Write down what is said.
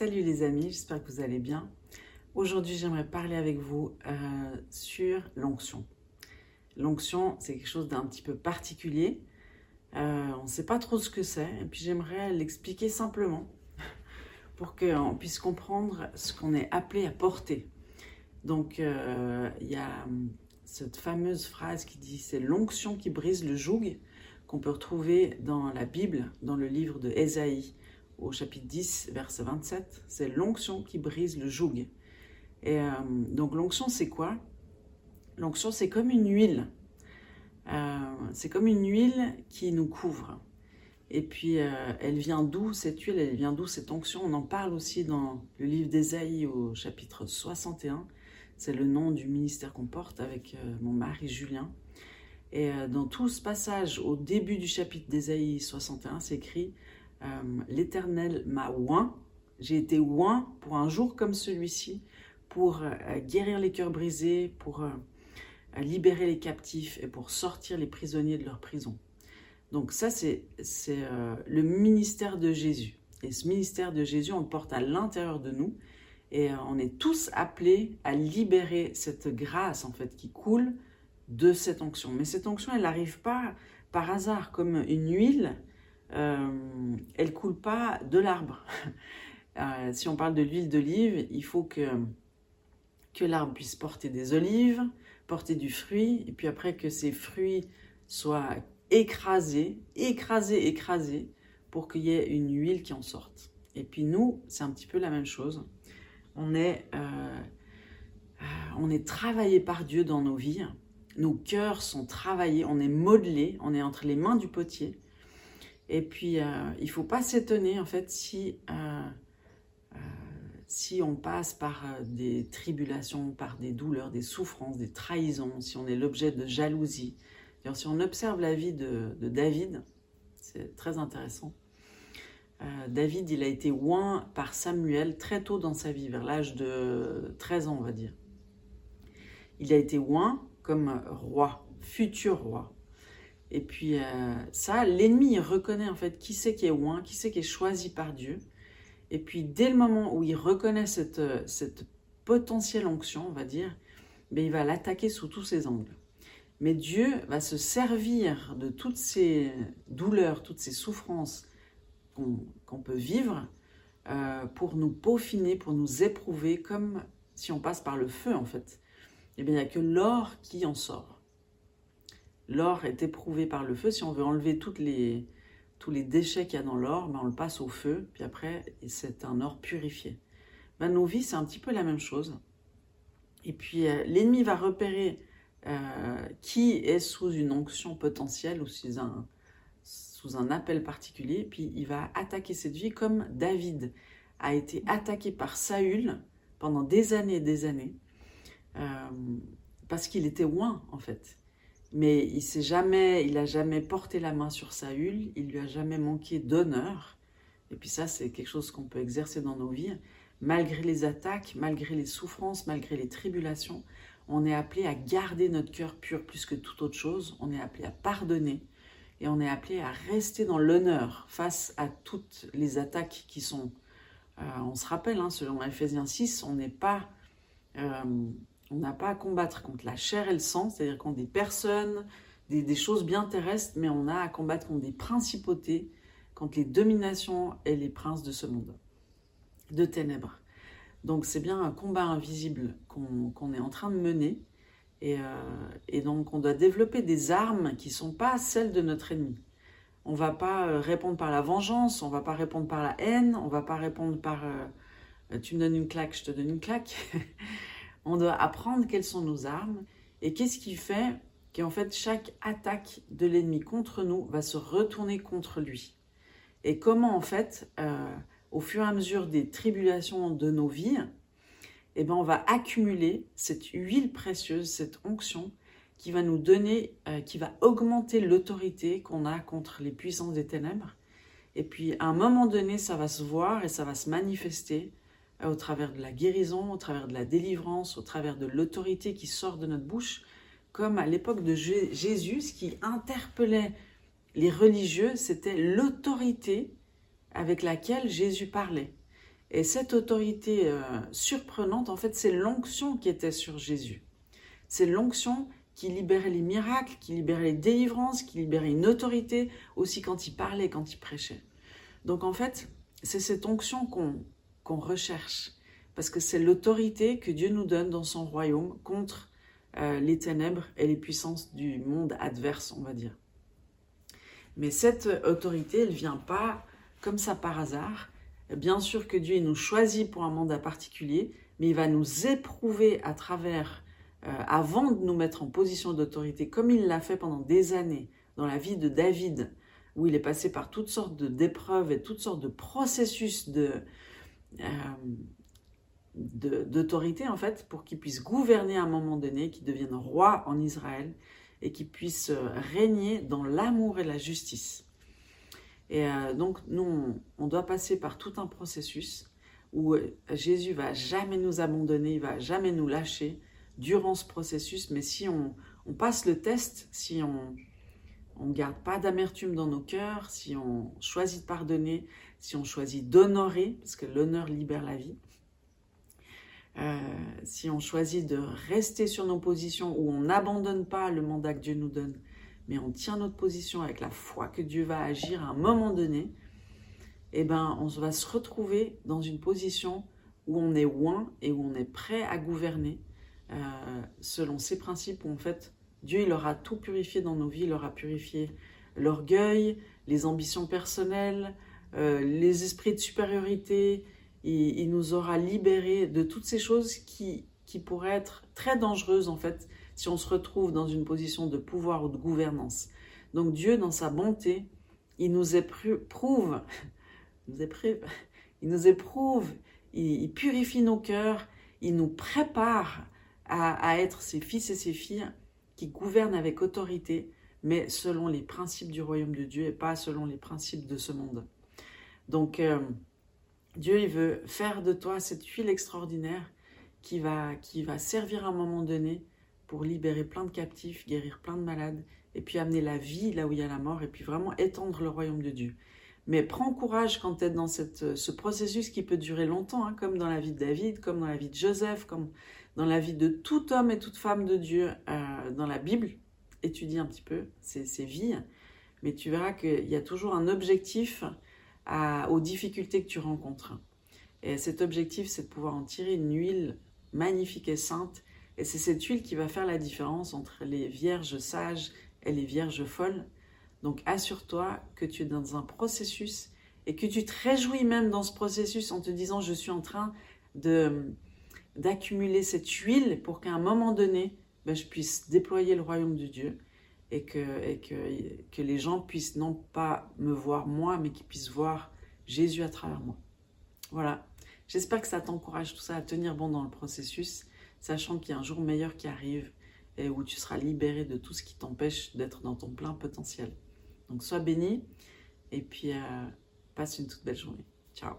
Salut les amis, j'espère que vous allez bien. Aujourd'hui, j'aimerais parler avec vous euh, sur l'onction. L'onction, c'est quelque chose d'un petit peu particulier. Euh, on ne sait pas trop ce que c'est, et puis j'aimerais l'expliquer simplement pour qu'on puisse comprendre ce qu'on est appelé à porter. Donc, euh, il y a hum, cette fameuse phrase qui dit c'est l'onction qui brise le joug qu'on peut retrouver dans la Bible, dans le livre de Ésaïe au chapitre 10, verset 27, c'est l'onction qui brise le joug. Et euh, donc l'onction, c'est quoi? L'onction, c'est comme une huile. Euh, c'est comme une huile qui nous couvre. Et puis, euh, elle vient d'où cette huile? Elle vient d'où cette onction? On en parle aussi dans le livre d'Ésaïe au chapitre 61. C'est le nom du ministère qu'on porte avec mon mari Julien. Et dans tout ce passage, au début du chapitre d'Ésaïe 61, c'est écrit euh, l'Éternel m'a oint. J'ai été oint pour un jour comme celui-ci, pour euh, guérir les cœurs brisés, pour euh, libérer les captifs et pour sortir les prisonniers de leur prison. Donc ça, c'est le ministère de Jésus. Et ce ministère de Jésus, on le porte à l'intérieur de nous. Et on est tous appelés à libérer cette grâce, en fait, qui coule de cette onction. Mais cette onction, elle n'arrive pas par hasard, comme une huile euh, elle coule pas de l'arbre. Euh, si on parle de l'huile d'olive, il faut que, que l'arbre puisse porter des olives, porter du fruit, et puis après que ces fruits soient écrasés, écrasés, écrasés, pour qu'il y ait une huile qui en sorte. Et puis nous, c'est un petit peu la même chose. On est, euh, on est travaillé par Dieu dans nos vies. Nos cœurs sont travaillés, on est modelés, on est entre les mains du potier. Et puis, euh, il ne faut pas s'étonner, en fait, si, euh, euh, si on passe par des tribulations, par des douleurs, des souffrances, des trahisons, si on est l'objet de jalousie. si on observe la vie de, David, c'est très intéressant. David, il a été oint par Samuel très tôt dans sa vie, vers l'âge de 13 ans, on va dire. Il a été oint comme roi, futur roi. Et puis euh, ça, l'ennemi reconnaît en fait qui c'est qui est loin, qui c'est qui est choisi par Dieu. Et puis dès le moment où il reconnaît cette, euh, cette potentielle onction, on va dire, ben, il va l'attaquer sous tous ses angles. Mais Dieu va se servir de toutes ces douleurs, toutes ces souffrances qu'on peut vivre euh, pour nous peaufiner, pour nous éprouver, comme si on passe par le feu en fait. Et eh bien il n'y a que l'or qui en sort. L'or est éprouvé par le feu. Si on veut enlever les, tous les déchets qu'il y a dans l'or, ben on le passe au feu, puis après, c'est un or purifié. Ben, nos vies, c'est un petit peu la même chose. Et puis, euh, l'ennemi va repérer euh, qui est sous une onction potentielle ou sous un, sous un appel particulier, puis il va attaquer cette vie comme David a été attaqué par Saül pendant des années et des années, euh, parce qu'il était loin, en fait mais il s'est jamais, il a jamais porté la main sur Saül, il lui a jamais manqué d'honneur. Et puis ça, c'est quelque chose qu'on peut exercer dans nos vies. Malgré les attaques, malgré les souffrances, malgré les tribulations, on est appelé à garder notre cœur pur plus que toute autre chose. On est appelé à pardonner et on est appelé à rester dans l'honneur face à toutes les attaques qui sont. Euh, on se rappelle, hein, selon Ephésiens 6, on n'est pas euh, on n'a pas à combattre contre la chair et le sang, c'est-à-dire contre des personnes, des, choses bien terrestres, mais on a à combattre contre des principautés, contre les dominations et les princes de ce monde, de ténèbres. Donc c'est bien un combat invisible qu'on est en train de mener. Et, euh, donc on doit développer des armes qui ne sont pas celles de notre ennemi. On ne va pas euh, répondre par la vengeance, on ne va pas répondre par la haine, on ne va pas répondre par euh, tu me donnes une claque, je te donne une claque. On doit apprendre quelles sont nos armes et qu'est-ce qui fait qu'en fait chaque attaque de l'ennemi contre nous va se retourner contre lui. Et comment en fait, euh, au fur et à mesure des tribulations de nos vies, eh ben, on va accumuler cette huile précieuse, cette onction qui va nous donner, euh, qui va augmenter l'autorité qu'on a contre les puissances des ténèbres. Et puis à un moment donné, ça va se voir et ça va se manifester au travers de la guérison, au travers de la délivrance, au travers de l'autorité qui sort de notre bouche, comme à l'époque de Jésus, ce qui interpellait les religieux, c'était l'autorité avec laquelle Jésus parlait. Et cette autorité euh, surprenante, en fait, c'est l'onction qui était sur Jésus. C'est l'onction qui libérait les miracles, qui libérait les délivrances, qui libérait une autorité, aussi quand il parlait, quand il prêchait. Donc en fait, c'est cette onction qu'on recherche, parce que c'est l'autorité que Dieu nous donne dans son royaume contre euh, les ténèbres et les puissances du monde adverse, on va dire. Mais cette autorité, elle vient pas comme ça par hasard. Bien sûr que Dieu nous choisit pour un mandat particulier, mais il va nous éprouver à travers, euh, avant de nous mettre en position d'autorité, comme il l'a fait pendant des années dans la vie de David, où il est passé par toutes sortes d'épreuves et toutes sortes de processus de, d'autorité, en fait, pour qu'il puisse gouverner à un moment donné, qu'il devienne roi en Israël et qu'il puisse régner dans l'amour et la justice. Et euh, donc, nous, on doit passer par tout un processus où euh, Jésus va jamais nous abandonner, il va jamais nous lâcher durant ce processus. Mais si on, passe le test, si on ne garde pas d'amertume dans nos cœurs, si on choisit de pardonner, si on choisit d'honorer, parce que l'honneur libère la vie, euh, si on choisit de rester sur nos positions où on n'abandonne pas le mandat que Dieu nous donne, mais on tient notre position avec la foi que Dieu va agir à un moment donné, eh ben, on va se retrouver dans une position où on est loin et où on est prêt à gouverner euh, selon ces principes où en fait Dieu il aura tout purifié dans nos vies, il aura purifié l'orgueil, les ambitions personnelles, euh, les esprits de supériorité, il, nous aura libérés de toutes ces choses qui, pourraient être très dangereuses en fait si on se retrouve dans une position de pouvoir ou de gouvernance. Donc Dieu, dans sa bonté, il nous éprouve, il nous éprouve, il, nous éprouve, il, purifie nos cœurs, il nous prépare à, à, être ses fils et ses filles qui gouvernent avec autorité, mais selon les principes du royaume de Dieu et pas selon les principes de ce monde. Donc euh, Dieu, veut faire de toi cette huile extraordinaire qui va, qui va servir à un moment donné pour libérer plein de captifs, guérir plein de malades, et puis amener la vie là où il y a la mort, et puis vraiment étendre le royaume de Dieu. Mais prends courage quand tu es dans ce processus qui peut durer longtemps, hein, comme dans la vie de David, comme dans la vie de Joseph, comme dans la vie de tout homme et toute femme de Dieu euh, dans la Bible. Étudie un petit peu ces vies, mais tu verras qu'il y a toujours un objectif aux difficultés que tu rencontres. Et cet objectif, c'est de pouvoir en tirer une huile magnifique et sainte et c'est cette huile qui va faire la différence entre les vierges sages et les vierges folles. Donc assure-toi que tu es dans un processus et que tu te réjouis même dans ce processus en te disant je suis en train de d'accumuler cette huile pour qu'à un moment donné, ben, je puisse déployer le royaume de Dieu et, que, que, les gens puissent non pas me voir moi, mais qu'ils puissent voir Jésus à travers moi. Voilà. J'espère que ça t'encourage tout ça à tenir bon dans le processus sachant qu'il y a un jour meilleur qui arrive et où tu seras libéré de tout ce qui t'empêche d'être dans ton plein potentiel. Donc sois béni et puis euh, passe une toute belle journée. Ciao.